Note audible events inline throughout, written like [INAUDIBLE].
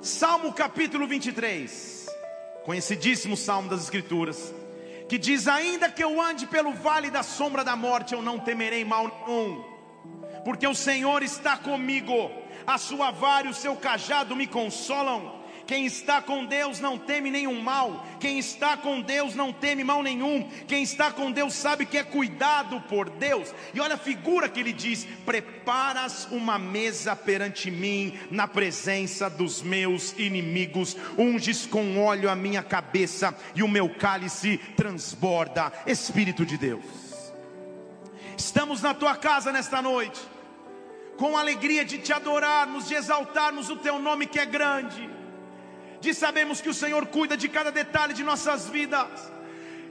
Salmo capítulo 23, conhecidíssimo salmo das Escrituras, que diz: Ainda que eu ande pelo vale da sombra da morte, eu não temerei mal nenhum, porque o Senhor está comigo, a sua vara e o seu cajado me consolam. Quem está com Deus não teme nenhum mal. Quem está com Deus não teme mal nenhum. Quem está com Deus sabe que é cuidado por Deus. E olha a figura que ele diz: Preparas uma mesa perante mim, na presença dos meus inimigos. Unges com óleo a minha cabeça, e o meu cálice transborda. Espírito de Deus. Estamos na tua casa nesta noite, com alegria de te adorarmos, de exaltarmos o teu nome que é grande de sabermos que o Senhor cuida de cada detalhe de nossas vidas,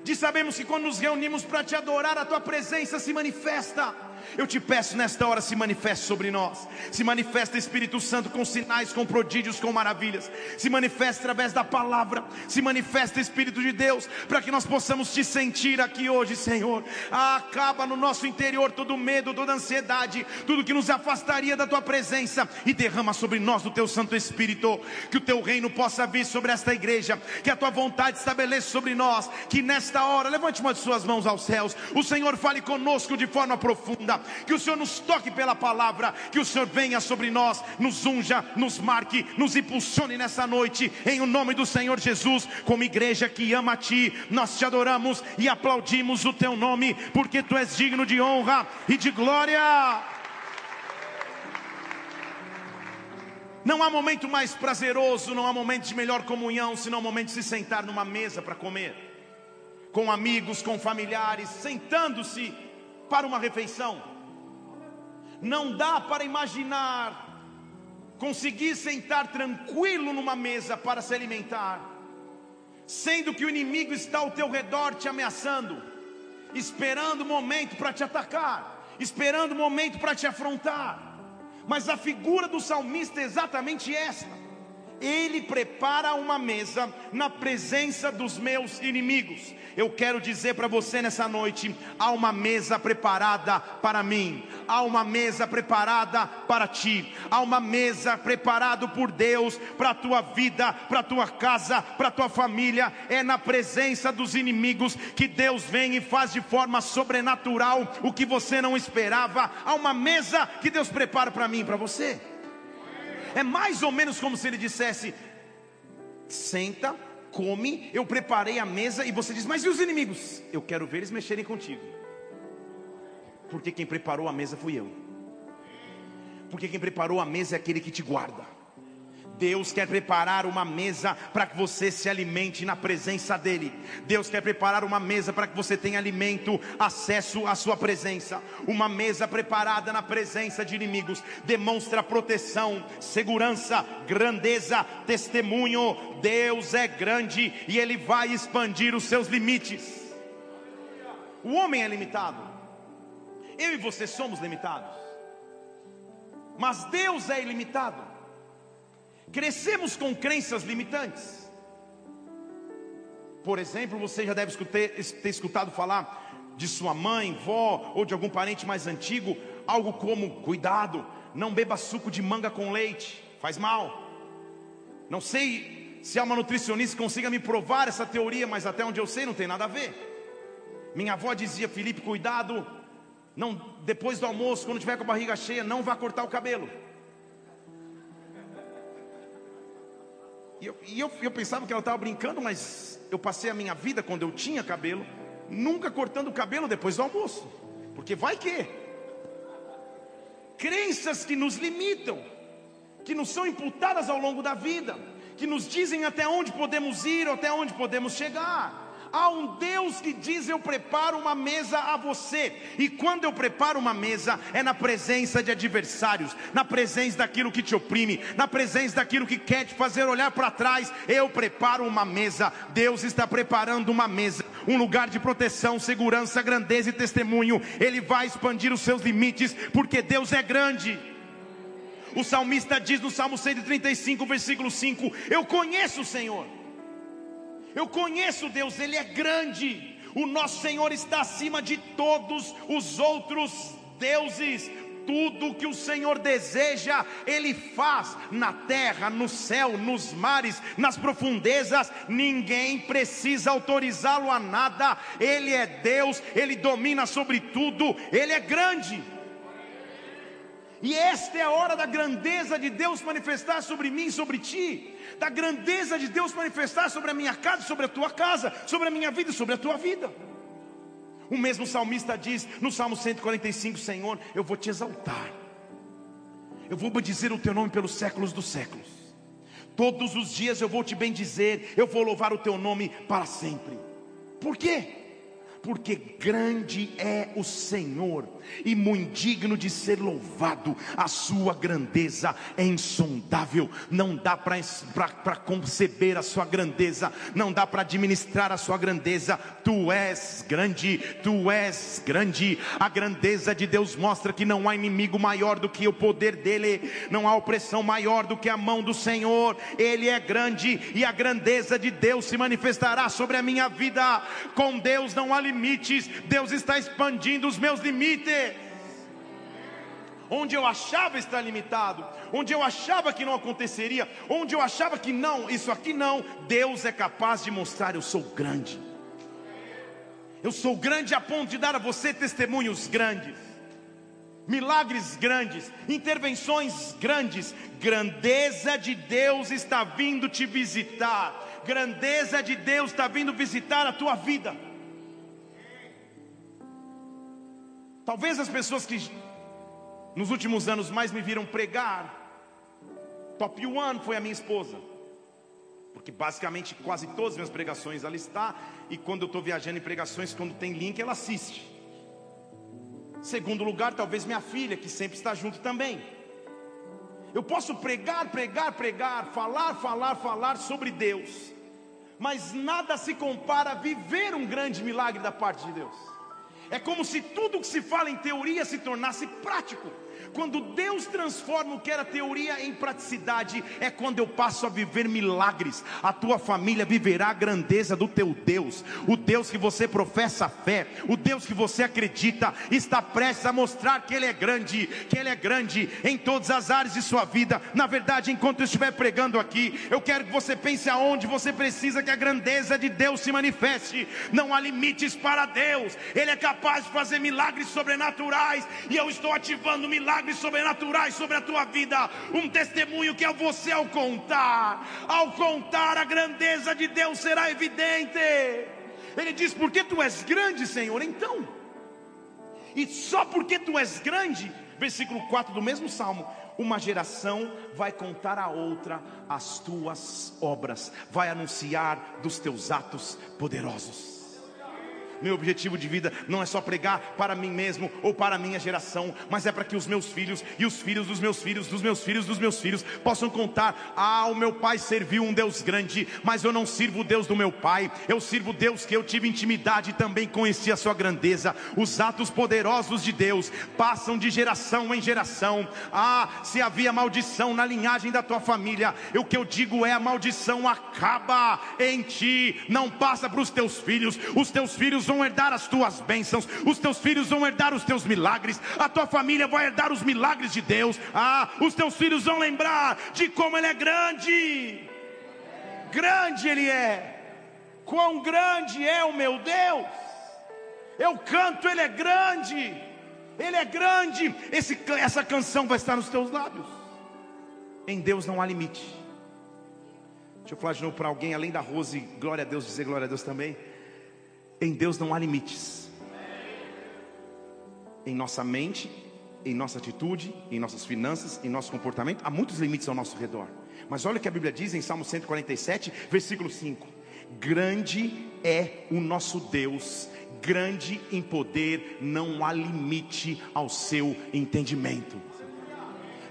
de sabermos que quando nos reunimos para te adorar, a tua presença se manifesta. Eu te peço nesta hora, se manifeste sobre nós. Se manifesta Espírito Santo com sinais, com prodígios, com maravilhas. Se manifesta através da palavra. Se manifesta Espírito de Deus, para que nós possamos te sentir aqui hoje, Senhor. Acaba no nosso interior todo medo, toda ansiedade, tudo que nos afastaria da tua presença e derrama sobre nós o teu Santo Espírito. Que o teu reino possa vir sobre esta igreja, que a tua vontade estabeleça sobre nós. Que nesta hora, levante uma de suas mãos aos céus. O Senhor fale conosco de forma profunda que o Senhor nos toque pela palavra, que o Senhor venha sobre nós, nos unja, nos marque, nos impulsione nessa noite, em o nome do Senhor Jesus, como igreja que ama a Ti, nós te adoramos e aplaudimos o Teu nome, porque Tu és digno de honra e de glória. Não há momento mais prazeroso, não há momento de melhor comunhão, senão o momento de se sentar numa mesa para comer, com amigos, com familiares, sentando-se para uma refeição. Não dá para imaginar conseguir sentar tranquilo numa mesa para se alimentar, sendo que o inimigo está ao teu redor te ameaçando, esperando o momento para te atacar, esperando o momento para te afrontar. Mas a figura do salmista é exatamente esta. Ele prepara uma mesa na presença dos meus inimigos eu quero dizer para você nessa noite: há uma mesa preparada para mim, há uma mesa preparada para ti, há uma mesa preparada por Deus para a tua vida, para a tua casa, para a tua família. É na presença dos inimigos que Deus vem e faz de forma sobrenatural o que você não esperava. Há uma mesa que Deus prepara para mim para você. É mais ou menos como se ele dissesse: senta come, eu preparei a mesa e você diz: Mas e os inimigos? Eu quero ver eles mexerem contigo. Porque quem preparou a mesa fui eu. Porque quem preparou a mesa é aquele que te guarda. Deus quer preparar uma mesa para que você se alimente na presença dEle. Deus quer preparar uma mesa para que você tenha alimento, acesso à Sua presença. Uma mesa preparada na presença de inimigos demonstra proteção, segurança, grandeza, testemunho. Deus é grande e Ele vai expandir os seus limites. O homem é limitado, eu e você somos limitados, mas Deus é ilimitado. Crescemos com crenças limitantes. Por exemplo, você já deve ter escutado falar de sua mãe, vó ou de algum parente mais antigo, algo como: cuidado, não beba suco de manga com leite, faz mal. Não sei se há uma nutricionista que consiga me provar essa teoria, mas até onde eu sei não tem nada a ver. Minha avó dizia: Felipe, cuidado, não depois do almoço, quando tiver com a barriga cheia, não vá cortar o cabelo. E eu, e eu, eu pensava que ela estava brincando, mas eu passei a minha vida, quando eu tinha cabelo, nunca cortando o cabelo depois do almoço. Porque vai que? Crenças que nos limitam, que nos são imputadas ao longo da vida, que nos dizem até onde podemos ir, até onde podemos chegar. Há um Deus que diz: Eu preparo uma mesa a você. E quando eu preparo uma mesa, é na presença de adversários, na presença daquilo que te oprime, na presença daquilo que quer te fazer olhar para trás. Eu preparo uma mesa. Deus está preparando uma mesa, um lugar de proteção, segurança, grandeza e testemunho. Ele vai expandir os seus limites, porque Deus é grande. O salmista diz no Salmo 135, versículo 5: Eu conheço o Senhor eu conheço Deus, Ele é grande. O nosso Senhor está acima de todos os outros deuses. tudo que o Senhor deseja, Ele faz na terra, no céu, nos mares, nas profundezas. Ninguém precisa autorizá-lo a nada. Ele é Deus, Ele domina sobre tudo, Ele é grande. E esta é a hora da grandeza de Deus manifestar sobre mim, sobre ti, da grandeza de Deus manifestar sobre a minha casa, sobre a tua casa, sobre a minha vida, sobre a tua vida. O mesmo salmista diz no Salmo 145: Senhor, eu vou te exaltar, eu vou bendizer o teu nome pelos séculos dos séculos. Todos os dias eu vou te bendizer, eu vou louvar o teu nome para sempre. Por quê? Porque grande é o Senhor e muito digno de ser louvado. A sua grandeza é insondável, não dá para conceber a sua grandeza, não dá para administrar a sua grandeza. Tu és grande, tu és grande. A grandeza de Deus mostra que não há inimigo maior do que o poder dele, não há opressão maior do que a mão do Senhor. Ele é grande e a grandeza de Deus se manifestará sobre a minha vida. Com Deus não há limites, Deus está expandindo os meus limites onde eu achava estar limitado, onde eu achava que não aconteceria, onde eu achava que não, isso aqui não, Deus é capaz de mostrar: eu sou grande. Eu sou grande a ponto de dar a você testemunhos grandes, milagres grandes, intervenções grandes. Grandeza de Deus está vindo te visitar, grandeza de Deus está vindo visitar a tua vida. Talvez as pessoas que nos últimos anos mais me viram pregar. Top one foi a minha esposa. Porque basicamente quase todas as minhas pregações ela está. E quando eu estou viajando em pregações, quando tem link, ela assiste. Segundo lugar, talvez minha filha, que sempre está junto também. Eu posso pregar, pregar, pregar, falar, falar, falar sobre Deus. Mas nada se compara a viver um grande milagre da parte de Deus. É como se tudo que se fala em teoria se tornasse prático. Quando Deus transforma o que era teoria em praticidade, é quando eu passo a viver milagres. A tua família viverá a grandeza do teu Deus, o Deus que você professa fé, o Deus que você acredita, está prestes a mostrar que Ele é grande, que Ele é grande em todas as áreas de sua vida. Na verdade, enquanto eu estiver pregando aqui, eu quero que você pense aonde você precisa que a grandeza de Deus se manifeste. Não há limites para Deus, Ele é capaz de fazer milagres sobrenaturais, e eu estou ativando milagres milagres sobrenaturais sobre a tua vida, um testemunho que é você ao contar, ao contar a grandeza de Deus será evidente. Ele diz: Porque tu és grande, Senhor, então, e só porque tu és grande, versículo 4 do mesmo salmo, uma geração vai contar a outra as tuas obras, vai anunciar dos teus atos poderosos. Meu objetivo de vida não é só pregar para mim mesmo ou para a minha geração, mas é para que os meus filhos e os filhos dos meus filhos, dos meus filhos, dos meus filhos possam contar: ah, o meu pai serviu um Deus grande, mas eu não sirvo o Deus do meu pai, eu sirvo Deus que eu tive intimidade e também conheci a sua grandeza. Os atos poderosos de Deus passam de geração em geração. Ah, se havia maldição na linhagem da tua família, o que eu digo é: a maldição acaba em ti, não passa para os teus filhos, os teus filhos vão herdar as tuas bênçãos, os teus filhos vão herdar os teus milagres, a tua família vai herdar os milagres de Deus. Ah, os teus filhos vão lembrar de como Ele é grande. Grande Ele é. Quão grande é o meu Deus. Eu canto, Ele é grande. Ele é grande. Esse, essa canção vai estar nos teus lábios. Em Deus não há limite. Deixa eu falar de novo para alguém, além da Rose, glória a Deus, dizer glória a Deus também. Em Deus não há limites. Em nossa mente, em nossa atitude, em nossas finanças, em nosso comportamento, há muitos limites ao nosso redor. Mas olha o que a Bíblia diz em Salmo 147, versículo 5: Grande é o nosso Deus, grande em poder, não há limite ao seu entendimento.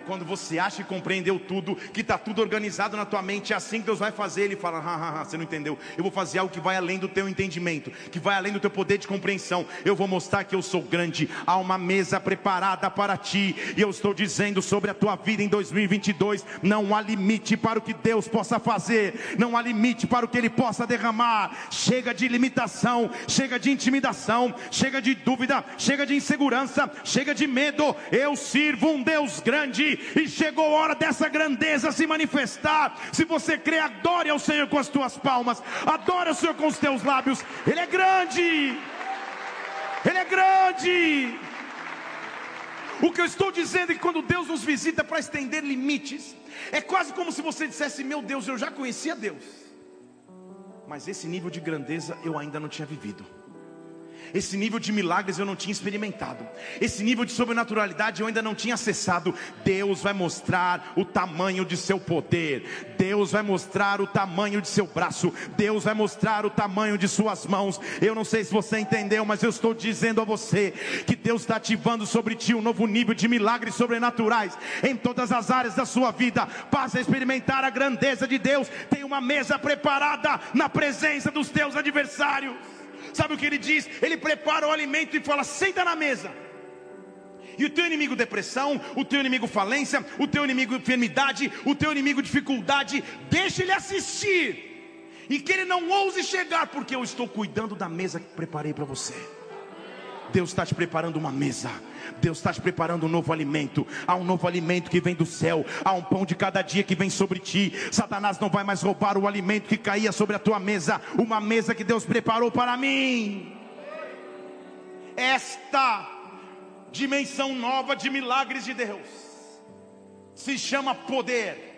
Quando você acha que compreendeu tudo, que está tudo organizado na tua mente, é assim que Deus vai fazer. Ele fala: ha, ha, você não entendeu? Eu vou fazer algo que vai além do teu entendimento, que vai além do teu poder de compreensão. Eu vou mostrar que eu sou grande. Há uma mesa preparada para ti, e eu estou dizendo sobre a tua vida em 2022: não há limite para o que Deus possa fazer, não há limite para o que Ele possa derramar. Chega de limitação, chega de intimidação, chega de dúvida, chega de insegurança, chega de medo. Eu sirvo um Deus grande e chegou a hora dessa grandeza se manifestar. Se você crê, adore ao Senhor com as tuas palmas, adore ao Senhor com os teus lábios. Ele é grande, Ele é grande. O que eu estou dizendo é que quando Deus nos visita para estender limites, é quase como se você dissesse: Meu Deus, eu já conhecia Deus, mas esse nível de grandeza eu ainda não tinha vivido. Esse nível de milagres eu não tinha experimentado. Esse nível de sobrenaturalidade eu ainda não tinha acessado. Deus vai mostrar o tamanho de seu poder. Deus vai mostrar o tamanho de seu braço. Deus vai mostrar o tamanho de suas mãos. Eu não sei se você entendeu, mas eu estou dizendo a você que Deus está ativando sobre ti um novo nível de milagres sobrenaturais em todas as áreas da sua vida. Passa a experimentar a grandeza de Deus. Tem uma mesa preparada na presença dos teus adversários. Sabe o que ele diz? Ele prepara o alimento e fala: senta na mesa. E o teu inimigo depressão, o teu inimigo falência, o teu inimigo enfermidade, o teu inimigo dificuldade, deixa ele assistir. E que ele não ouse chegar, porque eu estou cuidando da mesa que preparei para você. Deus está te preparando uma mesa. Deus está te preparando um novo alimento. Há um novo alimento que vem do céu. Há um pão de cada dia que vem sobre ti. Satanás não vai mais roubar o alimento que caía sobre a tua mesa. Uma mesa que Deus preparou para mim. Esta dimensão nova de milagres de Deus se chama poder.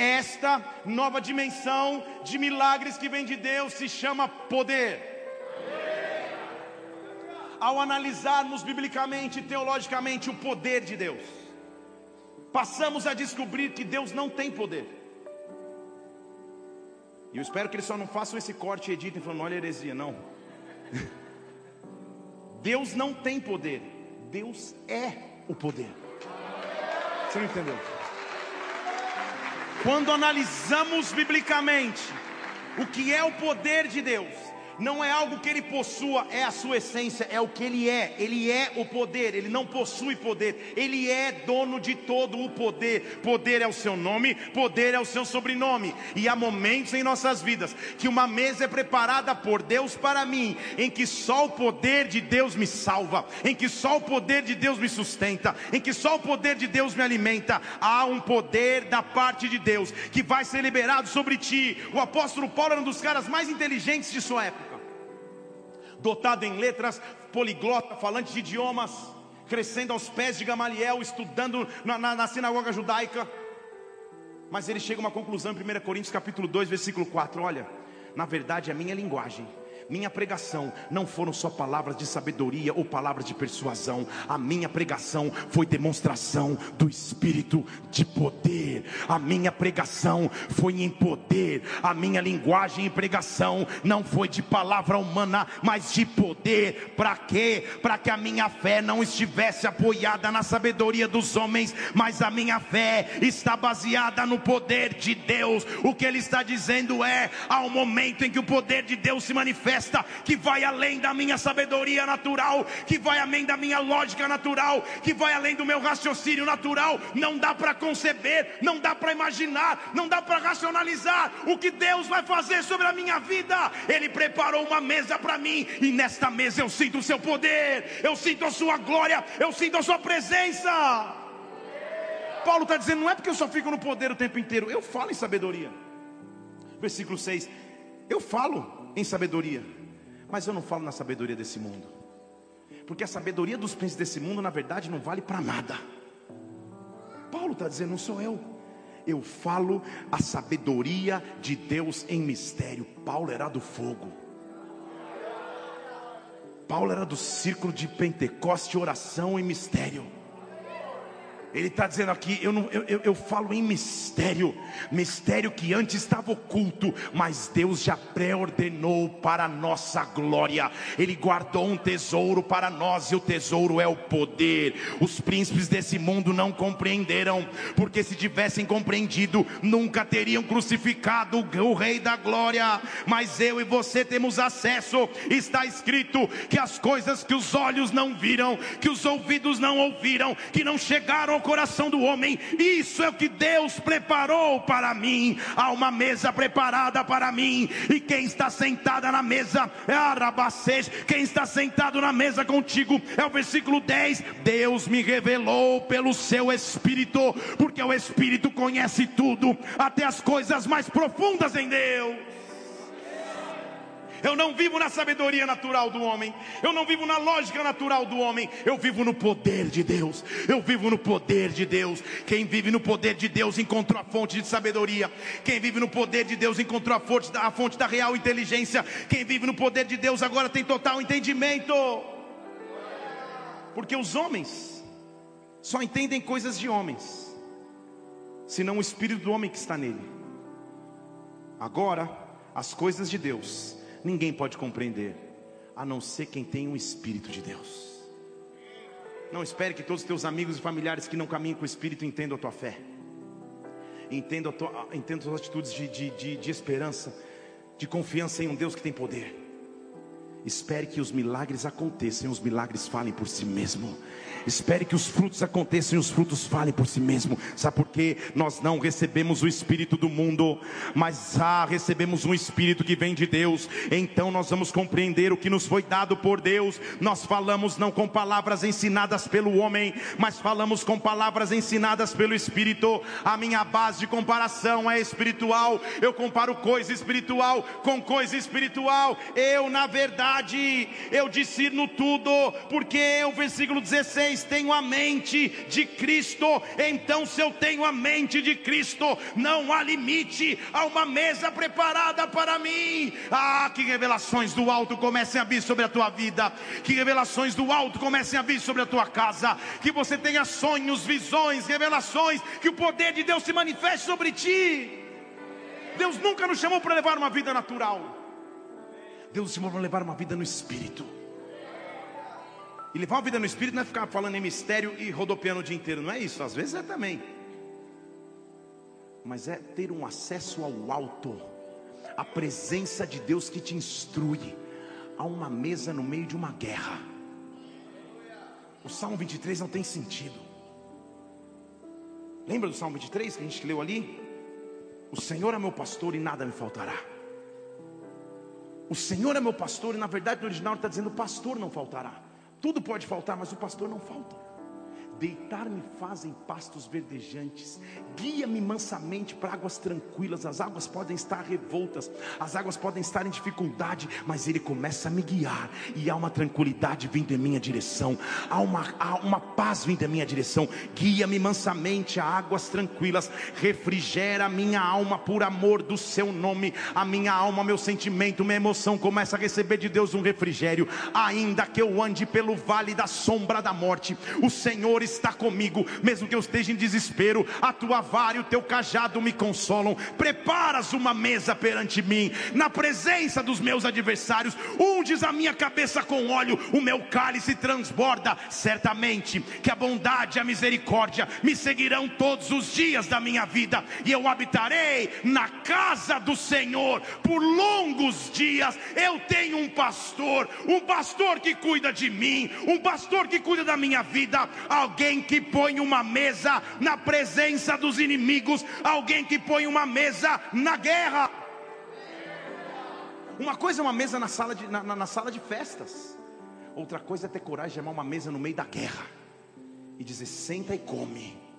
Esta nova dimensão de milagres que vem de Deus se chama poder. Ao analisarmos biblicamente e teologicamente o poder de Deus, passamos a descobrir que Deus não tem poder. E eu espero que eles só não façam esse corte e editem falando, olha heresia, não. [LAUGHS] Deus não tem poder, Deus é o poder. Você não entendeu? Quando analisamos biblicamente o que é o poder de Deus, não é algo que ele possua, é a sua essência, é o que ele é. Ele é o poder, ele não possui poder, ele é dono de todo o poder. Poder é o seu nome, poder é o seu sobrenome. E há momentos em nossas vidas que uma mesa é preparada por Deus para mim, em que só o poder de Deus me salva, em que só o poder de Deus me sustenta, em que só o poder de Deus me alimenta. Há um poder da parte de Deus que vai ser liberado sobre ti. O apóstolo Paulo era um dos caras mais inteligentes de sua época dotado em letras, poliglota, falante de idiomas, crescendo aos pés de Gamaliel, estudando na, na, na sinagoga judaica. Mas ele chega a uma conclusão em 1 Coríntios capítulo 2, versículo 4. Olha, na verdade a minha linguagem minha pregação não foram só palavras de sabedoria ou palavras de persuasão. A minha pregação foi demonstração do Espírito de poder. A minha pregação foi em poder. A minha linguagem e pregação não foi de palavra humana, mas de poder. Para quê? Para que a minha fé não estivesse apoiada na sabedoria dos homens, mas a minha fé está baseada no poder de Deus. O que ele está dizendo é: há um momento em que o poder de Deus se manifesta que vai além da minha sabedoria natural, que vai além da minha lógica natural, que vai além do meu raciocínio natural. Não dá para conceber, não dá para imaginar, não dá para racionalizar o que Deus vai fazer sobre a minha vida. Ele preparou uma mesa para mim, e nesta mesa eu sinto o seu poder, eu sinto a sua glória, eu sinto a sua presença. Paulo está dizendo: não é porque eu só fico no poder o tempo inteiro, eu falo em sabedoria. Versículo 6: Eu falo em sabedoria, mas eu não falo na sabedoria desse mundo, porque a sabedoria dos príncipes desse mundo, na verdade, não vale para nada. Paulo está dizendo, não sou eu, eu falo a sabedoria de Deus em mistério. Paulo era do fogo. Paulo era do círculo de Pentecoste, oração e mistério. Ele está dizendo aqui, eu, não, eu, eu, eu, falo em mistério, mistério que antes estava oculto, mas Deus já pré-ordenou para a nossa glória. Ele guardou um tesouro para nós, e o tesouro é o poder. Os príncipes desse mundo não compreenderam, porque se tivessem compreendido, nunca teriam crucificado o Rei da Glória. Mas eu e você temos acesso, está escrito que as coisas que os olhos não viram, que os ouvidos não ouviram, que não chegaram coração do homem. Isso é o que Deus preparou para mim. Há uma mesa preparada para mim. E quem está sentada na mesa é Arabacês. Quem está sentado na mesa contigo é o versículo 10. Deus me revelou pelo seu Espírito, porque o Espírito conhece tudo, até as coisas mais profundas em Deus. Eu não vivo na sabedoria natural do homem. Eu não vivo na lógica natural do homem. Eu vivo no poder de Deus. Eu vivo no poder de Deus. Quem vive no poder de Deus encontrou a fonte de sabedoria. Quem vive no poder de Deus encontrou a fonte da, a fonte da real inteligência. Quem vive no poder de Deus agora tem total entendimento. Porque os homens só entendem coisas de homens, senão o espírito do homem que está nele. Agora, as coisas de Deus ninguém pode compreender, a não ser quem tem o Espírito de Deus. Não espere que todos os teus amigos e familiares que não caminham com o Espírito entendam a tua fé, entendam, entendam as tuas atitudes de, de, de, de esperança, de confiança em um Deus que tem poder. Espere que os milagres aconteçam os milagres falem por si mesmo. Espere que os frutos aconteçam e os frutos falem por si mesmo. Sabe por quê? Nós não recebemos o espírito do mundo, mas ah, recebemos um espírito que vem de Deus. Então nós vamos compreender o que nos foi dado por Deus. Nós falamos não com palavras ensinadas pelo homem, mas falamos com palavras ensinadas pelo espírito. A minha base de comparação é espiritual. Eu comparo coisa espiritual com coisa espiritual. Eu, na verdade, eu discerno tudo, porque o versículo 16 vocês tenham a mente de Cristo, então se eu tenho a mente de Cristo, não há limite a uma mesa preparada para mim. Ah, que revelações do alto comecem a vir sobre a tua vida, que revelações do alto comecem a vir sobre a tua casa, que você tenha sonhos, visões, revelações, que o poder de Deus se manifeste sobre ti. Deus nunca nos chamou para levar uma vida natural. Deus nos chamou para levar uma vida no espírito. E levar uma vida no espírito não é ficar falando em mistério e rodopiando o dia inteiro, não é isso, às vezes é também. Mas é ter um acesso ao alto, a presença de Deus que te instrui, a uma mesa no meio de uma guerra. O Salmo 23 não tem sentido. Lembra do Salmo 23 que a gente leu ali? O Senhor é meu pastor e nada me faltará. O Senhor é meu pastor, e na verdade no original está dizendo: o pastor não faltará. Tudo pode faltar, mas o pastor não falta. Deitar-me faz em pastos verdejantes, guia-me mansamente para águas tranquilas. As águas podem estar revoltas, as águas podem estar em dificuldade, mas Ele começa a me guiar, e há uma tranquilidade vindo em minha direção, há uma, há uma paz vindo em minha direção. Guia-me mansamente a águas tranquilas, refrigera minha alma por amor do Seu nome. A minha alma, meu sentimento, minha emoção começa a receber de Deus um refrigério, ainda que eu ande pelo vale da sombra da morte, o Senhor está comigo, mesmo que eu esteja em desespero, a tua vara e o teu cajado me consolam. Preparas uma mesa perante mim, na presença dos meus adversários, unges a minha cabeça com óleo, o meu cálice transborda. Certamente que a bondade e a misericórdia me seguirão todos os dias da minha vida, e eu habitarei na casa do Senhor por longos dias. Eu tenho um pastor, um pastor que cuida de mim, um pastor que cuida da minha vida, alguém alguém que põe uma mesa na presença dos inimigos, alguém que põe uma mesa na guerra. Uma coisa é uma mesa na sala de, na, na sala de festas, outra coisa é ter coragem de chamar uma mesa no meio da guerra e dizer: senta e come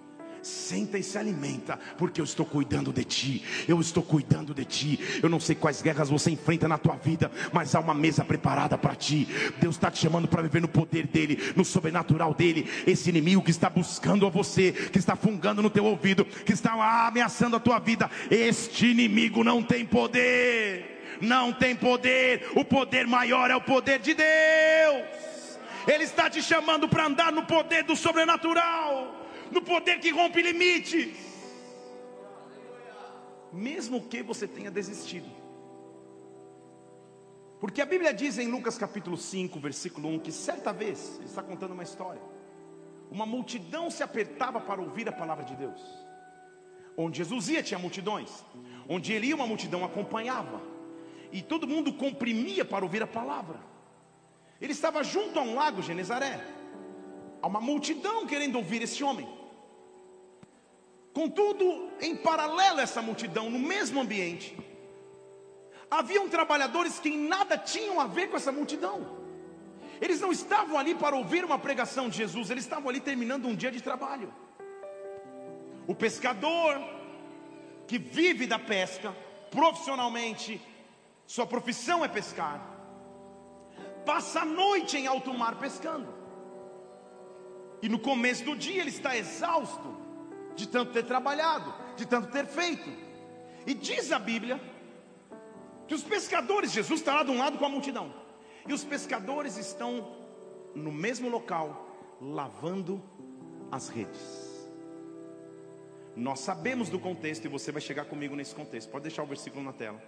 senta e se alimenta, porque eu estou cuidando de ti, eu estou cuidando de ti. Eu não sei quais guerras você enfrenta na tua vida, mas há uma mesa preparada para ti. Deus está te chamando para viver no poder dele, no sobrenatural dele. Esse inimigo que está buscando a você, que está fungando no teu ouvido, que está ameaçando a tua vida, este inimigo não tem poder, não tem poder. O poder maior é o poder de Deus. Ele está te chamando para andar no poder do sobrenatural no poder que rompe limites. Mesmo que você tenha desistido. Porque a Bíblia diz em Lucas capítulo 5, versículo 1, que certa vez, ele está contando uma história, uma multidão se apertava para ouvir a palavra de Deus. Onde Jesus ia tinha multidões, onde ele ia uma multidão acompanhava, e todo mundo comprimia para ouvir a palavra. Ele estava junto a um lago Genezaré, há uma multidão querendo ouvir esse homem. Contudo, em paralelo a essa multidão, no mesmo ambiente, haviam trabalhadores que em nada tinham a ver com essa multidão. Eles não estavam ali para ouvir uma pregação de Jesus, eles estavam ali terminando um dia de trabalho. O pescador que vive da pesca profissionalmente, sua profissão é pescar, passa a noite em alto mar pescando. E no começo do dia ele está exausto de tanto ter trabalhado, de tanto ter feito. E diz a Bíblia que os pescadores, Jesus está lá de um lado com a multidão, e os pescadores estão no mesmo local, lavando as redes. Nós sabemos do contexto, e você vai chegar comigo nesse contexto, pode deixar o versículo na tela.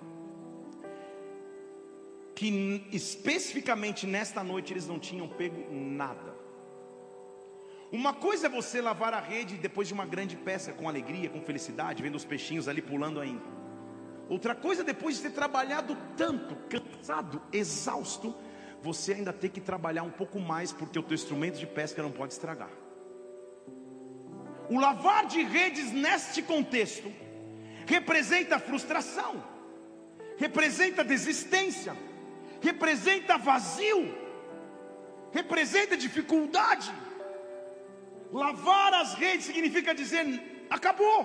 Que especificamente nesta noite eles não tinham pego nada. Uma coisa é você lavar a rede depois de uma grande pesca com alegria, com felicidade, vendo os peixinhos ali pulando ainda. Outra coisa depois de ter trabalhado tanto, cansado, exausto, você ainda ter que trabalhar um pouco mais porque o teu instrumento de pesca não pode estragar. O lavar de redes neste contexto representa frustração, representa desistência, representa vazio, representa dificuldade. Lavar as redes significa dizer: acabou.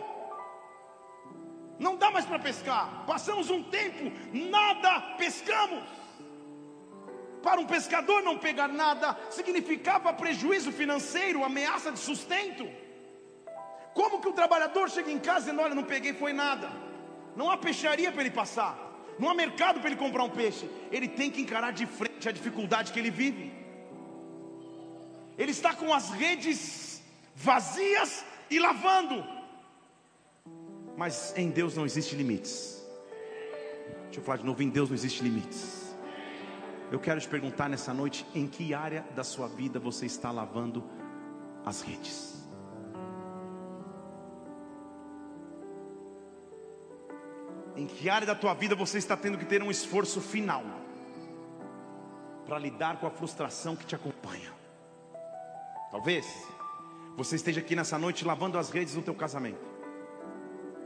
Não dá mais para pescar. Passamos um tempo, nada pescamos. Para um pescador não pegar nada significava prejuízo financeiro, ameaça de sustento. Como que o trabalhador chega em casa dizendo: Olha, não peguei, foi nada. Não há peixaria para ele passar, não há mercado para ele comprar um peixe. Ele tem que encarar de frente a dificuldade que ele vive. Ele está com as redes vazias e lavando. Mas em Deus não existe limites. Deixa eu falar de novo: em Deus não existe limites. Eu quero te perguntar nessa noite: em que área da sua vida você está lavando as redes? Em que área da tua vida você está tendo que ter um esforço final para lidar com a frustração que te acompanha? Talvez você esteja aqui nessa noite lavando as redes do teu casamento,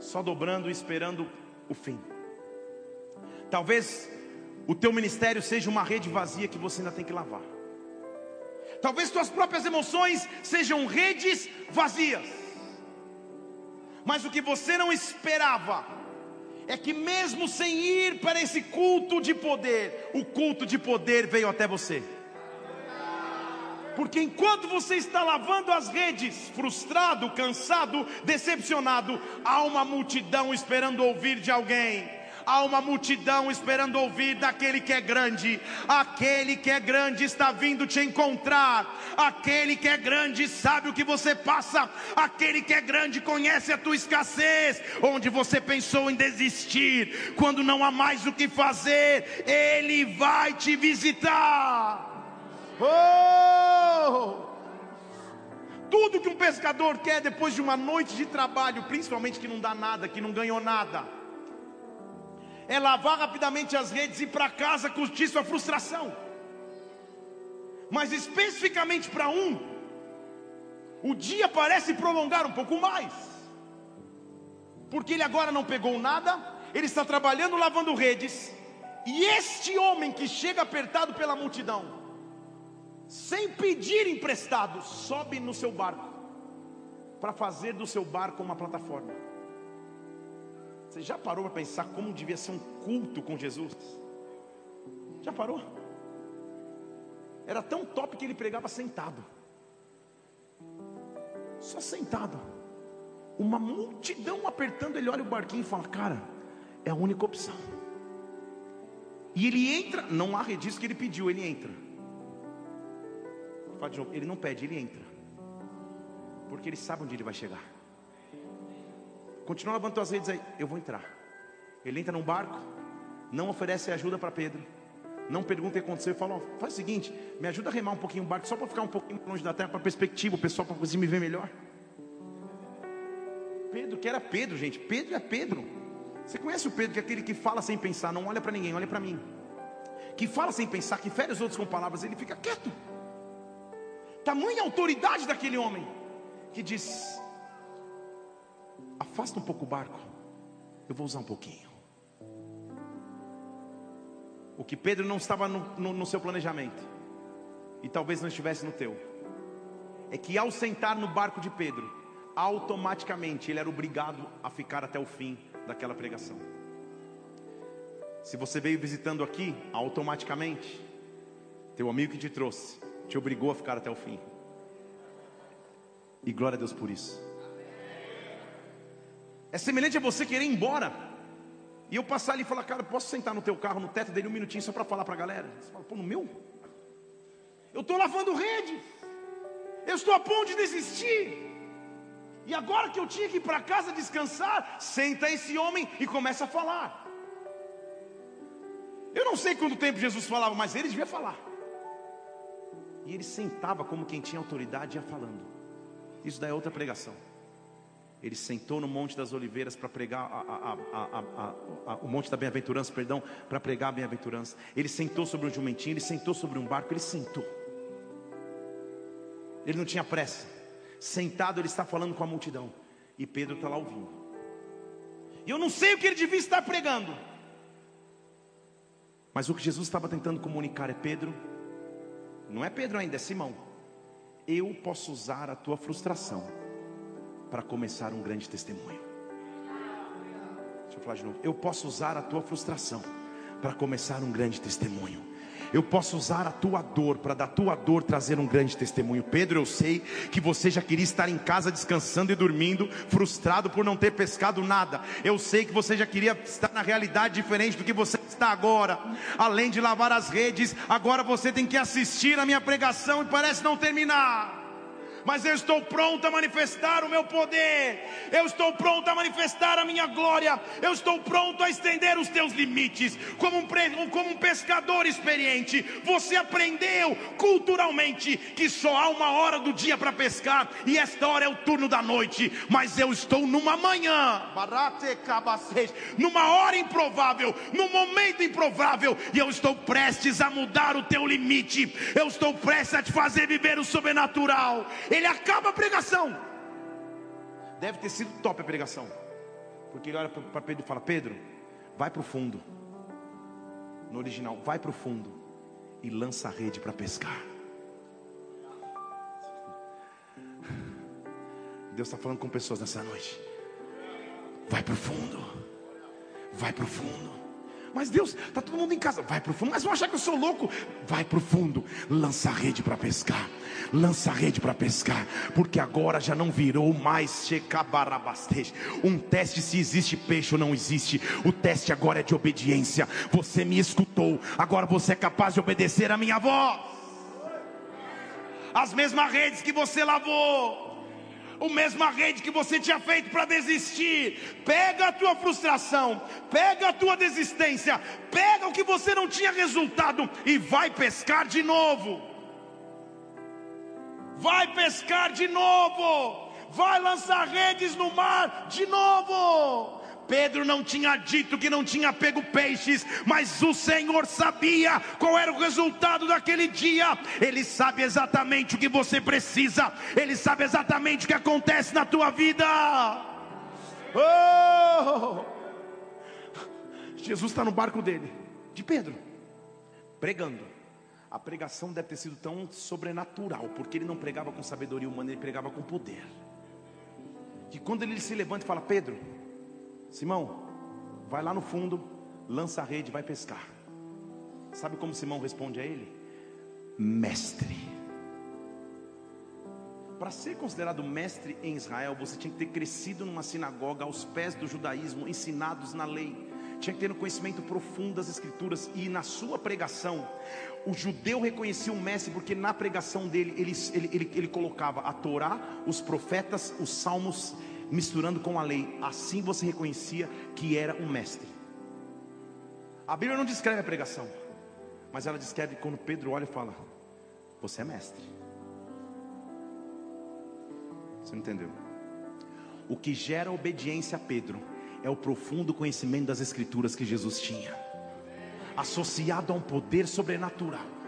só dobrando e esperando o fim. Talvez o teu ministério seja uma rede vazia que você ainda tem que lavar. Talvez tuas próprias emoções sejam redes vazias. Mas o que você não esperava é que mesmo sem ir para esse culto de poder, o culto de poder veio até você. Porque enquanto você está lavando as redes, frustrado, cansado, decepcionado, há uma multidão esperando ouvir de alguém. Há uma multidão esperando ouvir daquele que é grande. Aquele que é grande está vindo te encontrar. Aquele que é grande sabe o que você passa. Aquele que é grande conhece a tua escassez. Onde você pensou em desistir, quando não há mais o que fazer, Ele vai te visitar. Oh! Tudo que um pescador quer depois de uma noite de trabalho, principalmente que não dá nada, que não ganhou nada, é lavar rapidamente as redes e ir para casa curtir sua frustração. Mas especificamente para um, o dia parece prolongar um pouco mais, porque ele agora não pegou nada, ele está trabalhando lavando redes, e este homem que chega apertado pela multidão, sem pedir emprestado, sobe no seu barco para fazer do seu barco uma plataforma. Você já parou para pensar como devia ser um culto com Jesus? Já parou? Era tão top que ele pregava sentado. Só sentado. Uma multidão apertando, ele olha o barquinho e fala: Cara, é a única opção. E ele entra, não há redis que ele pediu, ele entra. Ele não pede, ele entra. Porque ele sabe onde ele vai chegar. Continua lavando as redes aí. Eu vou entrar. Ele entra num barco, não oferece ajuda para Pedro. Não pergunta o que aconteceu fala: oh, faz o seguinte, me ajuda a remar um pouquinho o barco, só para ficar um pouquinho longe da terra, para perspectiva, o pessoal para conseguir me ver melhor. Pedro, que era Pedro, gente. Pedro é Pedro. Você conhece o Pedro, que é aquele que fala sem pensar, não olha para ninguém, olha para mim. Que fala sem pensar, que fere os outros com palavras, ele fica quieto. Tamanha autoridade daquele homem, que diz: afasta um pouco o barco, eu vou usar um pouquinho. O que Pedro não estava no, no, no seu planejamento, e talvez não estivesse no teu, é que ao sentar no barco de Pedro, automaticamente ele era obrigado a ficar até o fim daquela pregação. Se você veio visitando aqui, automaticamente, teu amigo que te trouxe, te obrigou a ficar até o fim. E glória a Deus por isso. É semelhante a você querer ir embora. E eu passar ali e falar, cara, posso sentar no teu carro, no teto dele um minutinho só para falar para a galera? Você fala, pô, no meu? Eu estou lavando rede. Eu estou a ponto de desistir. E agora que eu tinha que ir para casa descansar, senta esse homem e começa a falar. Eu não sei quanto tempo Jesus falava, mas ele devia falar. E ele sentava como quem tinha autoridade ia falando. Isso daí é outra pregação. Ele sentou no Monte das Oliveiras para pregar a, a, a, o Monte da Bem-aventurança, perdão, para pregar a bem-aventurança. Ele sentou sobre um jumentinho, ele sentou sobre um barco, ele sentou. Ele não tinha pressa. Sentado, ele está falando com a multidão. E Pedro está lá ouvindo. E eu não sei o que ele devia estar pregando. Mas o que Jesus estava tentando comunicar é: Pedro, não é Pedro ainda, é Simão. Eu posso usar a tua frustração para começar um grande testemunho. Deixa eu falar de novo. Eu posso usar a tua frustração para começar um grande testemunho. Eu posso usar a tua dor para da tua dor trazer um grande testemunho. Pedro, eu sei que você já queria estar em casa descansando e dormindo, frustrado por não ter pescado nada. Eu sei que você já queria estar na realidade diferente do que você está agora. Além de lavar as redes, agora você tem que assistir a minha pregação e parece não terminar mas eu estou pronto a manifestar o meu poder, eu estou pronto a manifestar a minha glória, eu estou pronto a estender os teus limites, como um, como um pescador experiente. Você aprendeu culturalmente que só há uma hora do dia para pescar, e esta hora é o turno da noite, mas eu estou numa manhã, numa hora improvável, num momento improvável, e eu estou prestes a mudar o teu limite, eu estou prestes a te fazer viver o sobrenatural ele acaba a pregação. Deve ter sido top a pregação. Porque ele olha para Pedro e fala: Pedro, vai para o fundo. No original, vai para o fundo e lança a rede para pescar. Deus está falando com pessoas nessa noite. Vai para o fundo. Vai para o fundo. Mas Deus, está todo mundo em casa. Vai para o fundo. Mas vão achar que eu sou louco. Vai para o fundo. Lança a rede para pescar. Lança a rede para pescar. Porque agora já não virou mais um teste se existe peixe ou não existe. O teste agora é de obediência. Você me escutou. Agora você é capaz de obedecer a minha voz. As mesmas redes que você lavou o mesma rede que você tinha feito para desistir. Pega a tua frustração, pega a tua desistência, pega o que você não tinha resultado e vai pescar de novo. Vai pescar de novo. Vai lançar redes no mar de novo. Pedro não tinha dito que não tinha pego peixes, mas o Senhor sabia qual era o resultado daquele dia. Ele sabe exatamente o que você precisa, ele sabe exatamente o que acontece na tua vida. Oh! Jesus está no barco dele, de Pedro, pregando. A pregação deve ter sido tão sobrenatural, porque ele não pregava com sabedoria humana, ele pregava com poder. Que quando ele se levanta e fala: Pedro, Simão, vai lá no fundo, lança a rede, vai pescar. Sabe como Simão responde a ele? Mestre. Para ser considerado mestre em Israel, você tinha que ter crescido numa sinagoga aos pés do judaísmo, ensinados na lei tinha que ter um conhecimento profundo das Escrituras, e na sua pregação, o judeu reconhecia o mestre, porque na pregação dele, ele, ele, ele, ele colocava a Torá, os profetas, os salmos, misturando com a lei, assim você reconhecia que era um mestre. A Bíblia não descreve a pregação, mas ela descreve quando Pedro olha e fala: Você é mestre. Você não entendeu? O que gera obediência a Pedro é o profundo conhecimento das Escrituras que Jesus tinha, associado a um poder sobrenatural